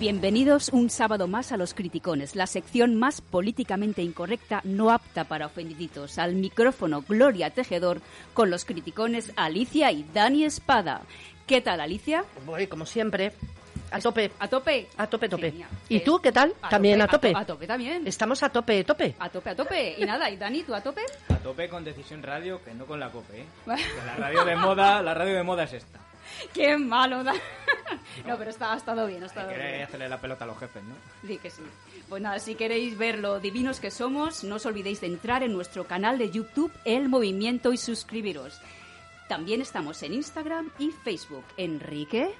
Bienvenidos un sábado más a Los Criticones, la sección más políticamente incorrecta, no apta para ofendiditos. Al micrófono Gloria Tejedor, con los criticones Alicia y Dani Espada. ¿Qué tal, Alicia? Voy, como siempre, a tope. ¿A tope? A tope, tope. Genial. ¿Y tú qué tal? a También a tope. A, tope también. Estamos a tope, tope. A tope, a tope. Y nada, ¿y Dani, tú a tope? A tope con Decisión Radio, que no con la COPE, ¿eh? La radio de moda, la radio de moda es esta. ¡Qué malo, Dani! No, pero está, ha estado bien, ha estado Quiere bien. hacerle la pelota a los jefes, ¿no? Di que sí. Pues nada, si queréis ver lo divinos que somos, no os olvidéis de entrar en nuestro canal de YouTube El Movimiento y suscribiros. También estamos en Instagram y Facebook. Enrique,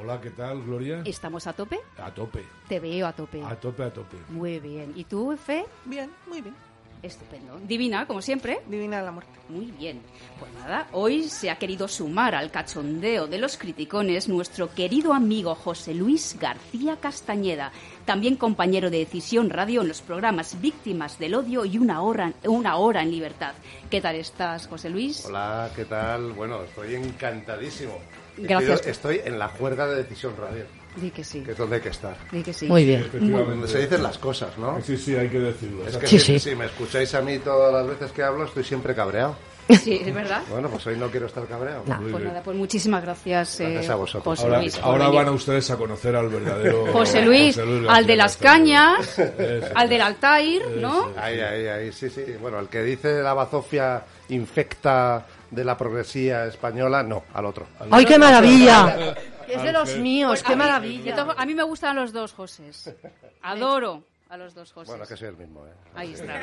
Hola, ¿qué tal, Gloria? ¿estamos a tope? A tope, Te veo a tope. a tope, a tope. Muy bien. ¿Y tú, Fe? Bien, muy bien. Estupendo. Divina, como siempre. Divina la muerte. Muy bien. Pues nada, hoy se ha querido sumar al cachondeo de los criticones nuestro querido amigo José Luis García Castañeda, también compañero de Decisión Radio en los programas Víctimas del Odio y Una Hora, una hora en Libertad. ¿Qué tal estás, José Luis? Hola, ¿qué tal? Bueno, estoy encantadísimo. Gracias. Estoy, estoy en la juerga de Decisión Radio, Di que sí. que es donde hay que estar. Di que sí. Muy bien. Donde se dicen las cosas, ¿no? Sí, sí, hay que decirlo. Es que Sí, si, sí. si me escucháis a mí todas las veces que hablo, estoy siempre cabreado. Sí, es verdad. Bueno, pues hoy no quiero estar cabreado. No. Pues nada, pues muchísimas gracias, eh, Gracias a vosotros. José Ahora, Luis. ahora van a ustedes a conocer al verdadero José Luis, García al de las cañas, al del Altair, ¿no? Ahí, ahí, ahí, sí, sí. Bueno, el que dice la bazofia infecta de la progresía española, no, al otro. ¡Ay, qué maravilla! Es de Al los míos, qué A mí- maravilla. A mí me gustan los dos Josés. Adoro a los dos Josés. Bueno, que soy el mismo, ¿eh? Ahí está,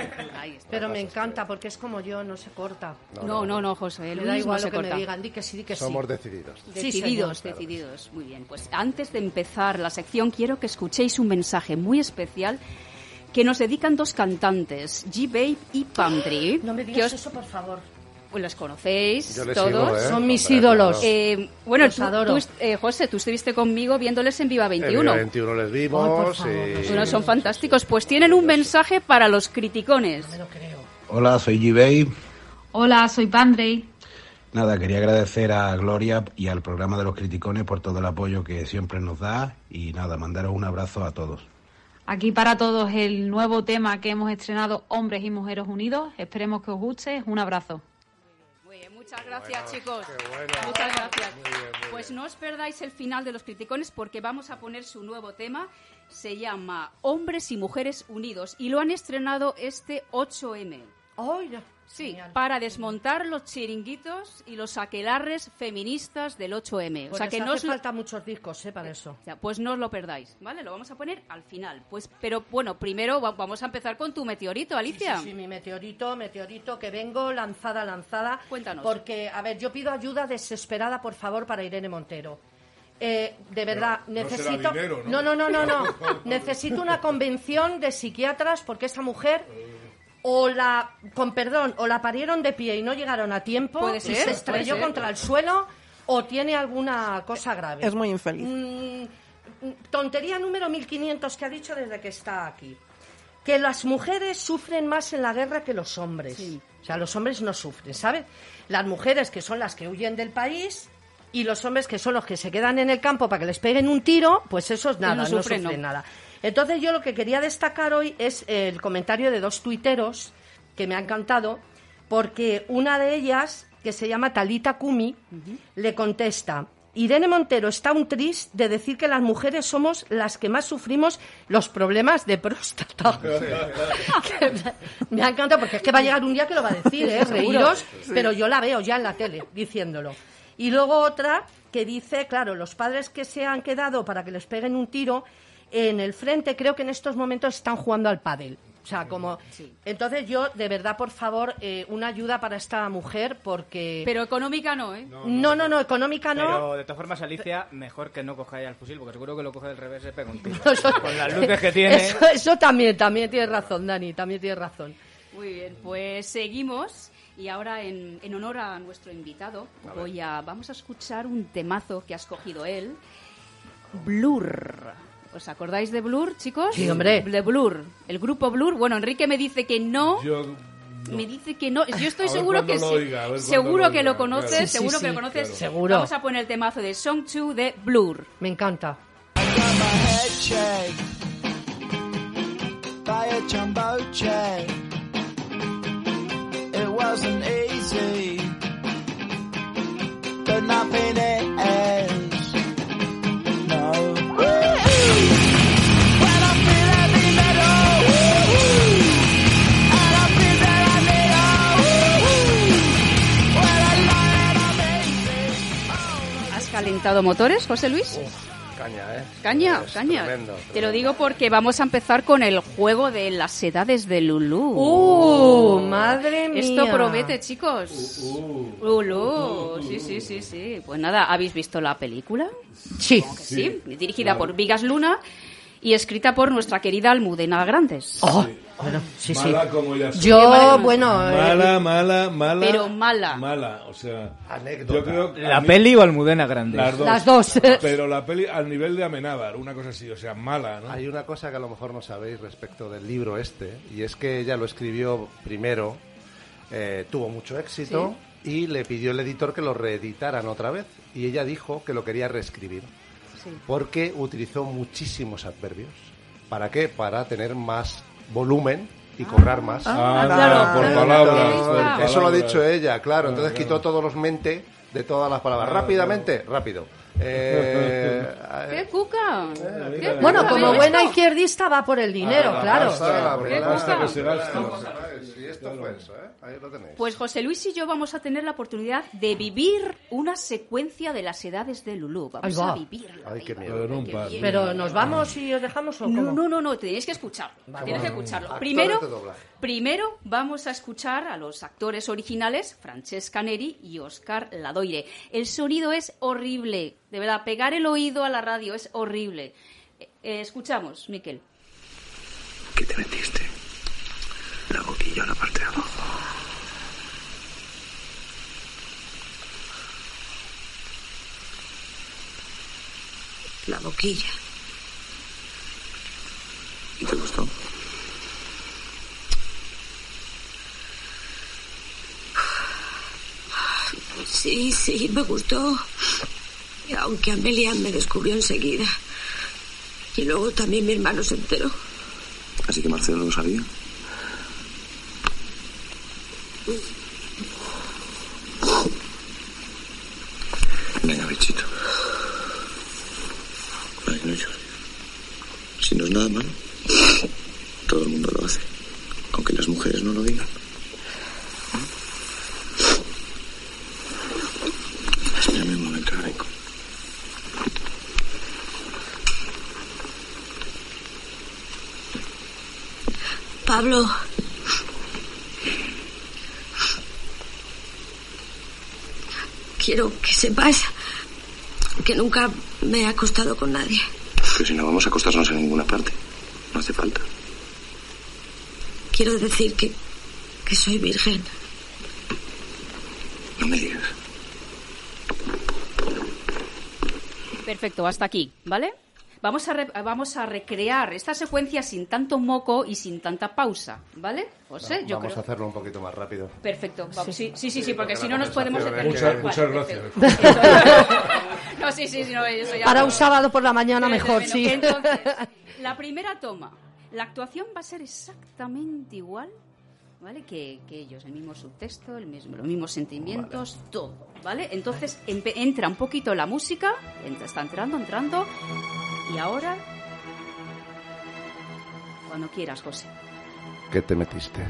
ahí está. Pero me encanta porque es como yo, no se corta. No, no, no, José Luis da no igual se lo que corta. me digan, di que sí, di que sí. Somos decididos. Sí, Decididos, decididos. Muy bien, pues antes de empezar la sección quiero que escuchéis un mensaje muy especial que nos dedican dos cantantes, G-Babe y Pantry. No me digas os- eso, por favor. Pues los conocéis Yo les todos. sigo, ¿eh? Son mis Hombre, ídolos. Eh, bueno, Los tú, adoro. tú eh, José, tú estuviste conmigo viéndoles en Viva En 21. el 21 les vimos y... Bueno, son fantásticos. Pues tienen un mensaje para los criticones. Me lo creo. Hola, soy G-Bay. Hola, soy Pandrey. Nada, quería agradecer a Gloria y al programa de los criticones por todo el apoyo que siempre nos da y nada, mandaros un abrazo a todos. Aquí para todos el nuevo tema que hemos estrenado Hombres y Mujeres Unidos. Esperemos que os guste. Un abrazo. Muchas gracias, chicos. qué bueno. Muchas gracias. Muy bien, muy pues no os perdáis el final de los criticones porque vamos a poner su nuevo tema. Se llama Hombres y Mujeres Unidos y lo han estrenado este 8M. Ay. Sí, Genial. para desmontar los chiringuitos y los aquelarres feministas del 8M. O sea que no os falta muchos discos, ¿eh? Para eso. Ya, pues no os lo perdáis, ¿vale? Lo vamos a poner al final. Pues, pero bueno, primero va- vamos a empezar con tu meteorito, Alicia. Sí, sí, mi meteorito, meteorito, que vengo lanzada, lanzada. Cuéntanos. Porque, a ver, yo pido ayuda desesperada, por favor, para Irene Montero. Eh, de verdad, no será necesito. dinero, ¿no? no, no, no, no, no. necesito una convención de psiquiatras porque esta mujer. O la, con perdón, o la parieron de pie y no llegaron a tiempo Puede y se puede estrelló ser. contra el suelo, o tiene alguna cosa grave. Es muy infeliz. Mm, tontería número 1500 que ha dicho desde que está aquí. Que las mujeres sufren más en la guerra que los hombres. O sea, los hombres no sufren, ¿sabes? Las mujeres que son las que huyen del país y los hombres que son los que se quedan en el campo para que les peguen un tiro, pues esos nada, no no sufren, sufren, no. nada. Entonces yo lo que quería destacar hoy es el comentario de dos tuiteros que me ha encantado, porque una de ellas, que se llama Talita Kumi, le contesta, Irene Montero está un tris de decir que las mujeres somos las que más sufrimos los problemas de próstata. Me ha encantado porque es que va a llegar un día que lo va a decir, ¿eh? Reíros, pero yo la veo ya en la tele diciéndolo. Y luego otra que dice, claro, los padres que se han quedado para que les peguen un tiro en el frente creo que en estos momentos están jugando al pádel. O sea, como... Entonces yo, de verdad, por favor, eh, una ayuda para esta mujer porque... Pero económica no, ¿eh? no, no, no, económica no. Pero de todas formas, Alicia, mejor que no coja ya el fusil, porque seguro que lo coge del revés y se pega un tiro. Eso- Con las luces que tiene. Eso, eso también, también tienes razón, Dani, también tienes razón. Muy bien, pues seguimos y ahora en, en honor a nuestro invitado voy a vamos a escuchar un temazo que ha escogido él, Blur. ¿Os acordáis de Blur, chicos? Sí, hombre. De Blur, el grupo Blur. Bueno, Enrique me dice que no. Yo, Me dice que no. Yo estoy seguro que sí. oiga, seguro que lo conoces, claro. Sí, sí, seguro que lo conoces. claro. Seguro. Vamos a poner el temazo de Song 2 de Blur. Me encanta. It wasn't easy, but calentado motores, José Luis? Caña, ¿eh? Caña, Es caña. tremendo, Te lo tremendo. digo porque vamos a empezar con el juego de las edades de Lulú. ¡Uh! ¡Madre mía! Esto promete, chicos. Lulú, sí, sí, sí, sí. Pues nada, ¿habéis visto la película? Sí. Que sí, dirigida por Vigas Luna y escrita por nuestra querida Almudena Grandes. Oh, bueno, sí, sí. Mala como ella soy. Mala Yo, bueno, eh, Mala, mala, mala. Pero mala. Mala, o sea. Anécdota. Yo creo que ¿La mí- peli o Almudena Grande? Las dos. Las dos. Pero la peli al nivel de Amenábar, una cosa así, o sea, mala, ¿no? Hay una cosa que a lo mejor no sabéis respecto del libro este, y es que ella lo escribió primero, eh, tuvo mucho éxito, y le pidió el editor que lo reeditaran otra vez, y ella dijo que lo quería reescribir, porque utilizó muchísimos adverbios. ¿Para qué? Para tener más volumen y cobrar más. Ah, claro, por claro. palabras. Por está. Eso lo ha palabras. dicho ella, claro. Entonces quitó todos los mente de todas las palabras. Claro, Rápidamente, rápido. Eh, ¡Qué cuca! ¿Qué mira, Bueno, cuca? como ¿Habéis buena izquierdista va por el dinero, Ah, claro. ¿Qué basta, cosa? que se gasta. Sí, esto fue eso, ¿eh? Ahí lo tenéis. Pues José Luis y yo vamos a tener la oportunidad de vivir una secuencia de las edades de Lulú. Vamos va. a vivirla. Ay, qué miedo. Qué bien. Pero nos vamos y os dejamos o cómo? No, no, no, no, tenéis que escucharlo. Tienes que escucharlo. Actores Primero. Primero vamos a escuchar a los actores originales, Francesca Neri y Oscar Ladoire. El sonido es horrible, de verdad, pegar el oído a la radio es horrible. Eh, eh, escuchamos, Miquel. ¿Qué te metiste? La boquilla en la parte de abajo. La boquilla. ¿Y te gustó? Sí, sí, me gustó. Aunque Amelia me descubrió enseguida. Y luego también mi hermano se enteró. Así que Marcelo lo sabía. Venga, bichito. Ay, no llores. Si no es nada malo, todo el mundo lo hace. Aunque las mujeres no lo digan. Espérame un momento, Areco. Pablo. Que nunca me he acostado con nadie. Que si no vamos a acostarnos en ninguna parte. No hace falta. Quiero decir que, que soy virgen. No me digas. Perfecto, hasta aquí, ¿vale? Vamos a, re- vamos a recrear esta secuencia sin tanto moco y sin tanta pausa, ¿vale? José, yo Vamos creo... a hacerlo un poquito más rápido. Perfecto, vamos. Sí, sí, sí, sí, porque porque si no nos podemos detener. Muchas- Vale, muchas. Eso- no, sí, sí, sí, no, eso ya... Para un sábado por la mañana mejor, bueno, sí. Entonces, la primera toma. La actuación va a ser exactamente igual, ¿vale? Que, que ellos, el mismo subtexto, el mismo, los mismos sentimientos, todo, ¿vale? Entonces entra un poquito la música, entra- está entrando, entrando, y ahora, cuando quieras, José. ¿Qué te metiste?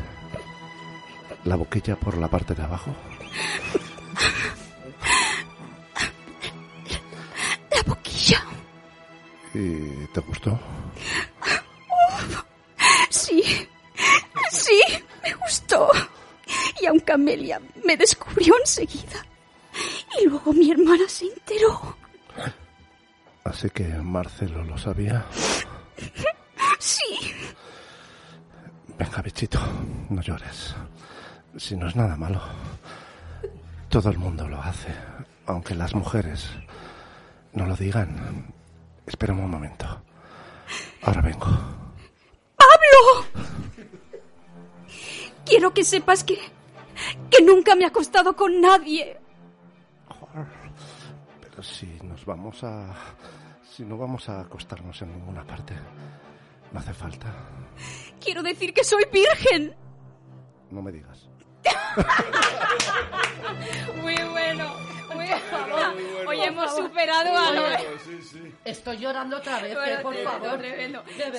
¿La boquilla por la parte de abajo? La boquilla. ¿Y te gustó? Sí. Sí, me gustó. Y aunque Amelia me descubrió enseguida. Y luego mi hermana se enteró. Así que Marcelo lo sabía. Sí. Venga, bichito, no llores. Si no es nada malo. Todo el mundo lo hace, aunque las mujeres no lo digan. Espera un momento. Ahora vengo. ¡Pablo! Quiero que sepas que. que nunca me he acostado con nadie. Pero si vamos a... Si no vamos a acostarnos en ninguna parte, no hace falta. Quiero decir que soy virgen. No me digas. Muy bueno. Muy bueno. Hoy hemos superado a lo Oye, Estoy llorando otra vez, Bueno, eh, por favor.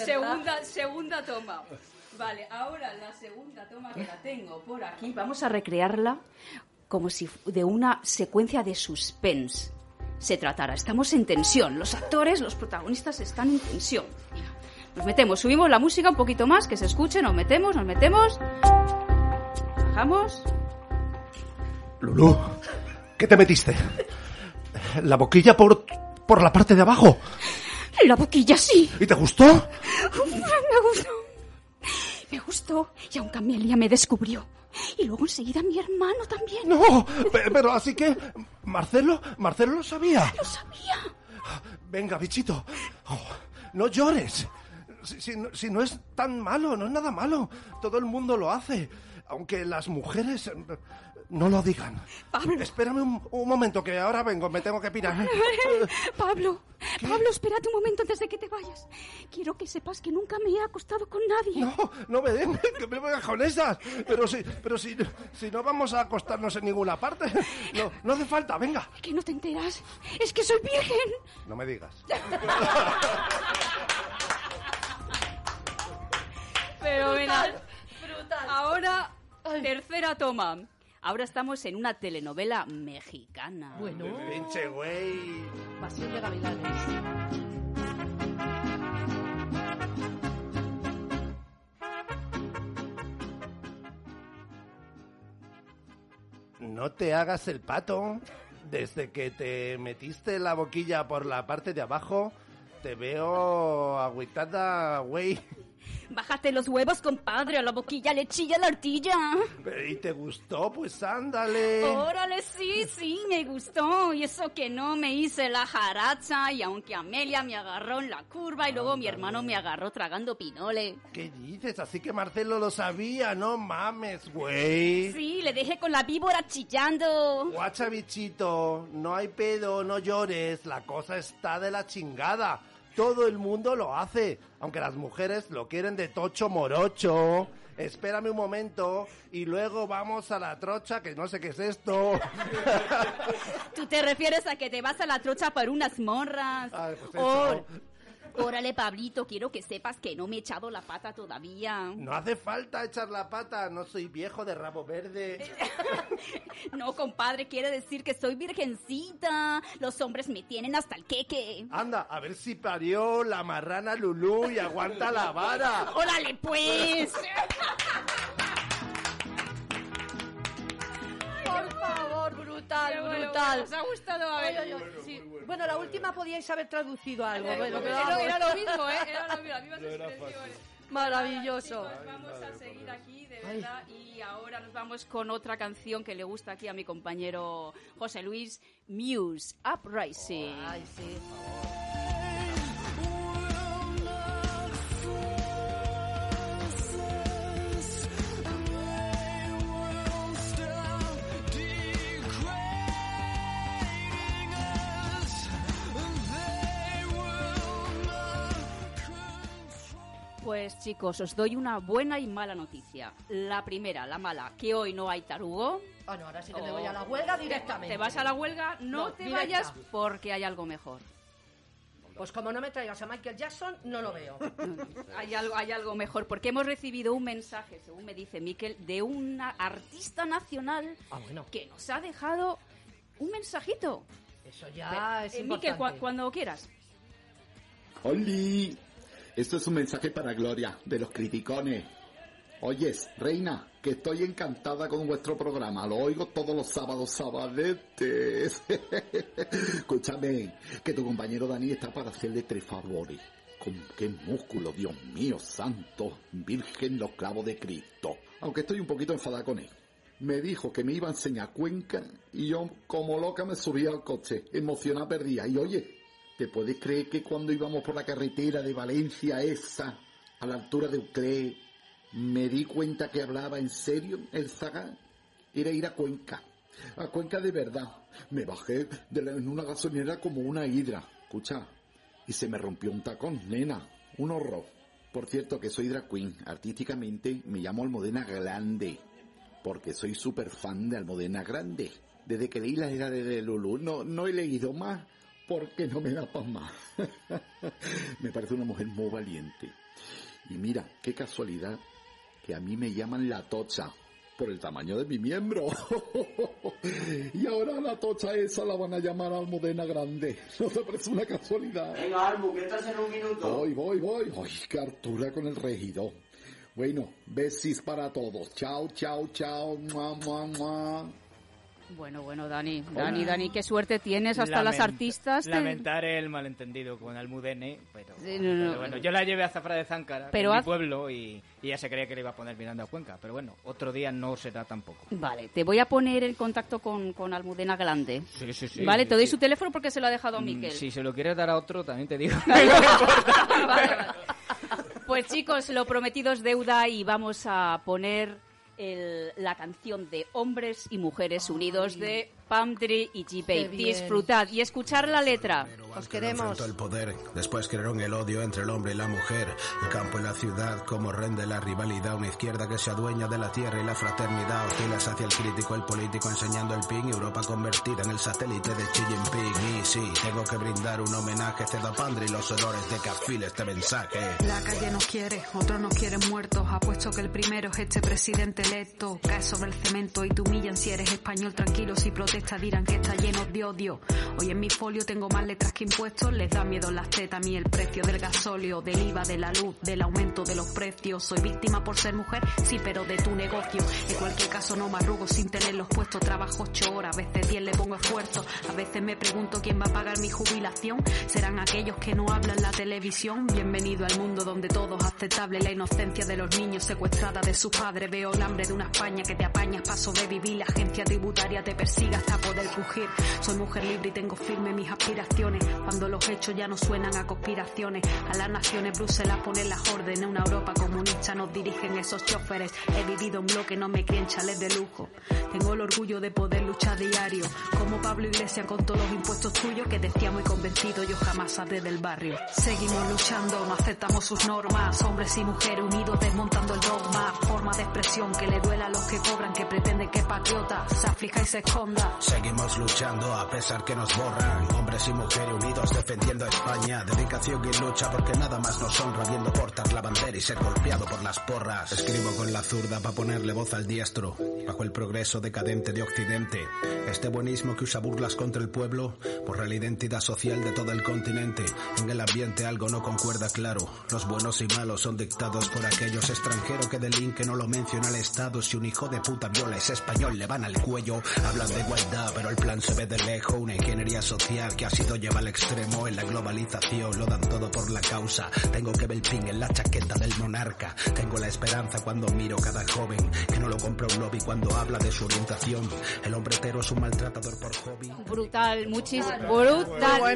Segunda, segunda toma. Vale, ahora la segunda toma que la tengo por aquí. Vamos a recrearla como si de una secuencia de suspense se tratara. Estamos en tensión. Los actores, los protagonistas están en tensión. Nos metemos, subimos la música un poquito más, que se escuche, nos metemos, nos metemos. Bajamos. Lulú, ¿qué te metiste? ¿La boquilla por, por la parte de abajo? La boquilla sí. ¿Y te gustó? Me gustó. Me gustó. Y aún Camelia me descubrió. Y luego enseguida mi hermano también. No, pe- pero así que... Marcelo, Marcelo lo sabía. Lo sabía. Venga, bichito. Oh, no llores. Si, si no, si no es tan malo, no es nada malo. Todo el mundo lo hace. Aunque las mujeres no lo digan. Pablo. Espérame un, un momento, que ahora vengo, me tengo que pirar. Pablo, Pablo, espérate un momento antes de que te vayas. Quiero que sepas que nunca me he acostado con nadie. No, no me den, que me vengas con esas. Pero si, pero si, si no vamos a acostarnos en ninguna parte. No, no hace falta, venga. Que no te enteras. Es que soy virgen. No me digas. Fenomenal. Ahora, tercera toma. Ahora estamos en una telenovela mexicana. Bueno. Pinche güey. Pasión de gavilanes. No te hagas el pato. Desde que te metiste la boquilla por la parte de abajo, te veo agüitada, güey. Bájate los huevos, compadre. A la boquilla le chilla la artilla. ¿Y te gustó? Pues ándale. Órale, sí, sí, me gustó. Y eso que no me hice la jaracha. Y aunque Amelia me agarró en la curva y luego mi hermano me agarró tragando pinole. ¿Qué dices? Así que Marcelo lo sabía, no mames, güey. Sí, le dejé con la víbora chillando. Guacha, bichito, no hay pedo, no llores, la cosa está de la chingada. Todo el mundo lo hace, aunque las mujeres lo quieren de tocho morocho. Espérame un momento y luego vamos a la trocha, que no sé qué es esto. ¿Tú te refieres a que te vas a la trocha por unas morras? Ay, pues eso. Órale, Pablito, quiero que sepas que no me he echado la pata todavía. No hace falta echar la pata, no soy viejo de rabo verde. No, compadre, quiere decir que soy virgencita. Los hombres me tienen hasta el queque. Anda, a ver si parió la marrana Lulú y aguanta la vara. ¡Órale, pues! brutal, bueno, brutal. ¿Os ha gustado? A ver. Ay, ay, ay, sí. Bueno, la última podíais haber traducido algo. Bueno, pero Era, vamos. era lo mismo, ¿eh? Era lo mismo, las mismas expresiones. Maravilloso. Chicos, vamos a seguir aquí, de verdad. Y ahora nos vamos con otra canción que le gusta aquí a mi compañero José Luis, Muse, Uprising. Ay, sí. Pues chicos, os doy una buena y mala noticia. La primera, la mala, que hoy no hay tarugo. Ah, no, ahora sí que me voy a la huelga directamente. Te vas a la huelga, no, No, te directa. vayas porque hay algo mejor. Pues como no me traigas a Michael Jackson, no lo veo. Hay algo, hay algo mejor, porque hemos recibido un mensaje, según me dice Miquel, de una artista nacional Ah, bueno. que nos ha dejado un mensajito. Eso ya es Eh, importante. Miquel, cua- cuando quieras. ¡Oli! Esto es un mensaje para Gloria, de los criticones. Oyes, reina, que estoy encantada con vuestro programa. Lo oigo todos los sábados, sabadetes. Escúchame, que tu compañero Dani está para hacerle tres favores. Con qué músculo, Dios mío, santo, virgen los clavos de Cristo. Aunque estoy un poquito enfadada con él. Me dijo que me iba a enseñar Cuenca y yo como loca me subí al coche, emocionada perdida. Y oye, ¿te puedes creer que cuando íbamos por la carretera de Valencia esa, a la altura de Uclé, me di cuenta que hablaba en serio el zaga? Era ir a Cuenca. A Cuenca de verdad. Me bajé de en una gasolinera como una hidra. Escucha, y se me rompió un tacón, nena. Un horror. Por cierto que soy drag queen. Artísticamente me llamo Almudena Grande. Porque soy súper fan de Almudena Grande. Desde que leí la era de Lulu no, no he leído más porque no me da para más. me parece una mujer muy valiente. Y mira, qué casualidad que a mí me llaman la tocha por el tamaño de mi miembro. y ahora la tocha esa la van a llamar Almudena Grande. ¿No te parece una casualidad? Venga, Almu, que estás en un minuto. Voy, voy, voy. Ay, qué hartura con el regidor. Bueno, besis para todos. Chao, chao, chao. Mua, mua, mua. Bueno, bueno, Dani, Dani, Dani, qué suerte tienes, hasta las artistas. te- Lamentar el malentendido con Almudene, pero, Sí, no, no. pero bueno, yo la llevé a Zafra de Záncara, Pero en mi pueblo, y, y ella se creía que le iba a poner mirando a Cuenca, pero bueno, otro día no será tampoco. Vale, te voy a poner en contacto con, con Almudena Grande. Sí, sí, sí. vale, sí, te doy sí. su teléfono porque se lo ha dejado a Mm, Miquel. Si se lo quieres dar a otro, también te digo. Vale, vale. Pues chicos, lo prometido es deuda y vamos a poner el- la canción de Hombres y Mujeres Unidos de Pamdri y bien. Disfrutad y escuchar la letra. Os queremos. el poder, después crearon el odio entre el hombre y la mujer, el campo y la ciudad, como rende la rivalidad, una izquierda que se adueña de la tierra y la fraternidad, hostiles hacia el crítico, el político enseñando el ping, Europa convertida en el satélite de Xi Jinping, y sí, tengo que brindar un homenaje, cedo a Pandri y los olores de cafil este mensaje. La calle nos quiere, otros nos quieren muertos. Apuesto que el primero es este presidente electo. Cae sobre el cemento y te humillan si eres español. Tranquilo, si protestas dirán que está lleno de odio. Hoy en mi folio tengo más letras que impuestos. Les da miedo las tetas a mí el precio del gasóleo, del IVA, de la luz, del aumento de los precios. Soy víctima por ser mujer, sí, pero de tu negocio. En cualquier caso no me arrugo sin tener los puestos. Trabajo ocho horas, a veces diez le pongo esfuerzo. A veces me pregunto quién va a pagar mi jubilación. ¿Serán aquellos que no hablan la televisión? Bienvenido al mundo donde todo es aceptable. La inocencia de los niños secuestrada de sus padres. Veo el hambre de una España que te apañas para sobrevivir. La agencia tributaria te persigue hasta poder crujir. Soy mujer libre y tengo firme mis aspiraciones. Cuando los hechos ya no suenan a conspiraciones. A las naciones Bruselas ponen las órdenes. Una Europa comunista nos dirigen esos choferes. He vivido en bloque, no me creen chales de lujo. Tengo el orgullo de poder luchar diario. Como Pablo Iglesias con todos los impuestos tuyos que decía muy convencido yo jamás saldré del barrio. Seguimos luchando, no aceptamos sus normas. Hombres y mujeres unidos desmontando el dogma. Forma de expresión que le duela a los que cobran, que pretenden que patriota se aflija y se esconda. Seguimos luchando a pesar que nos borran. Hombres y mujeres unidos defendiendo a España. Dedicación y lucha porque nada más nos honra viendo portar la bandera y ser golpeado por las porras. Escribo con la zurda para ponerle voz al diestro. Bajo el progreso decadente de Occidente. Este buenismo que usa burlas contra el pueblo borra la identidad social de todo el continente. En el ambiente algo no concuerda claro. Los buenos y malos son dictados por aquellos extranjeros que delinquen no lo menciona el Estado. Si un hijo de puta viola es español, le van al cuello. Hablan de igualdad, pero el plan se ve de lejos. Una ingeniería social que ha sido lleva al extremo. En la globalización lo dan todo por la causa. Tengo que ver el pin en la chaqueta del monarca. Tengo la esperanza cuando miro cada joven que no lo compra un lobby cuando habla de su orientación. El hombre hetero es un maltratador por hobby. Brutal, muchísimo. Brutal. Muy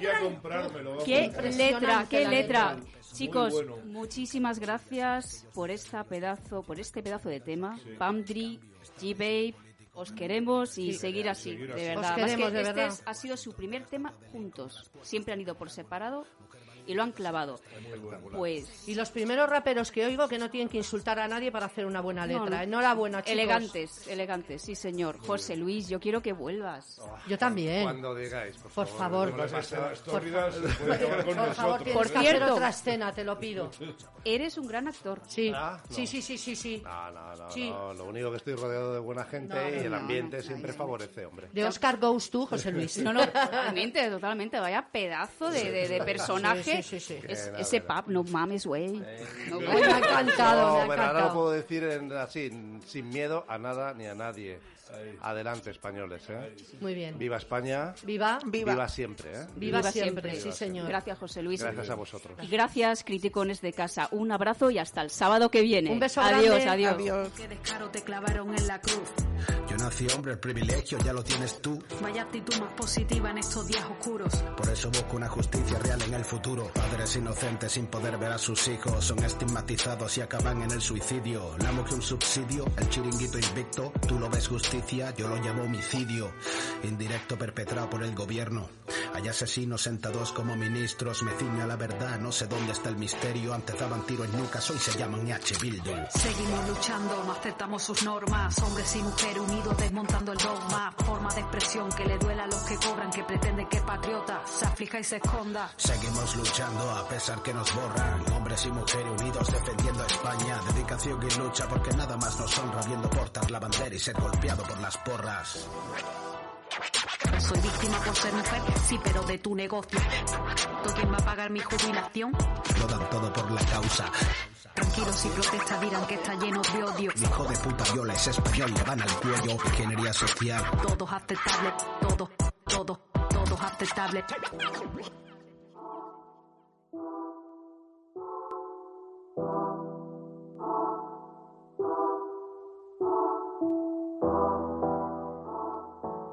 ¿Qué, vamos. qué letra, qué letra. Chicos, bueno. muchísimas gracias por esta pedazo, por este pedazo de tema. Pamdri, G-Babe, os queremos y seguir así, seguir de verdad. Os Más que de este verdad. es- ha sido su primer tema juntos. Siempre han ido por separado y lo han clavado. Pues Y los primeros raperos que oigo que no tienen que insultar a nadie para hacer una buena letra. no. Enhorabuena, chicos. elegantes, elegantes, sí señor. José Luis, yo quiero que vuelvas. Yo también. Cuando digáis, por, Por favor. Por favor, nosotros. tienes Por que hacer cierto. otra escena, te lo pido. Eres un gran actor. Sí, Ah, no. sí, sí, sí, sí, sí. No, no, no, Sí. no, Lo único que estoy rodeado de buena gente No, y el no, ambiente siempre favorece, hombre. De Oscar Goes tú, José Luis. No, no, totalmente, totalmente. Vaya pedazo de, de- de personaje. Sí, sí, sí, sí. Es- ese pap, no mames, güey. No, Ay, me ha encantado, No, me ha pero ahora lo encantado. puedo decir en- así, sin miedo a nada ni a nadie. Adelante, españoles, ¿eh? Muy bien. Viva España. Viva. Viva, siempre, ¿eh? Viva siempre, sí, señor. Gracias, José Luis. Gracias a vosotros. Y gracias, criticones de casa. Un abrazo y hasta el sábado que viene. Un beso adiós, grande. adiós. Qué descaro te clavaron en la cruz. Yo nací hombre, el privilegio ya lo tienes tú. Vaya actitud más positiva en estos días oscuros. Por eso busco una justicia real en el futuro. Padres inocentes sin poder ver a sus hijos son estigmatizados y acaban en el suicidio. La que un subsidio, el chiringuito invicto. Tú lo ves justicia, yo lo llamo homicidio. Indirecto perpetrado por el gobierno. Hay asesinos sentados como ministros, me ciño a la verdad, no sé dónde está el misterio. Antes daban tiro en nucas, hoy se llaman H. Bildung. Seguimos luchando, no aceptamos sus normas. Hombres y mujeres unidos desmontando el dogma. Forma de expresión que le duela a los que cobran, que pretenden que patriota se aflija y se esconda. Seguimos luchando a pesar que nos borran. Hombres y mujeres unidos defendiendo a España. Dedicación y lucha porque nada más nos honra viendo portar la bandera y ser golpeado por las porras. Soy víctima por ser mujer, sí, pero de tu negocio. ¿Tú quién va a pagar mi jubilación? Lo dan todo por la causa. Tranquilos si protesta dirán que está lleno de odio. Mi hijo de puta viola es español, le van al cuello. Ingeniería social. Todos aceptables, todo, todo, todos aceptables.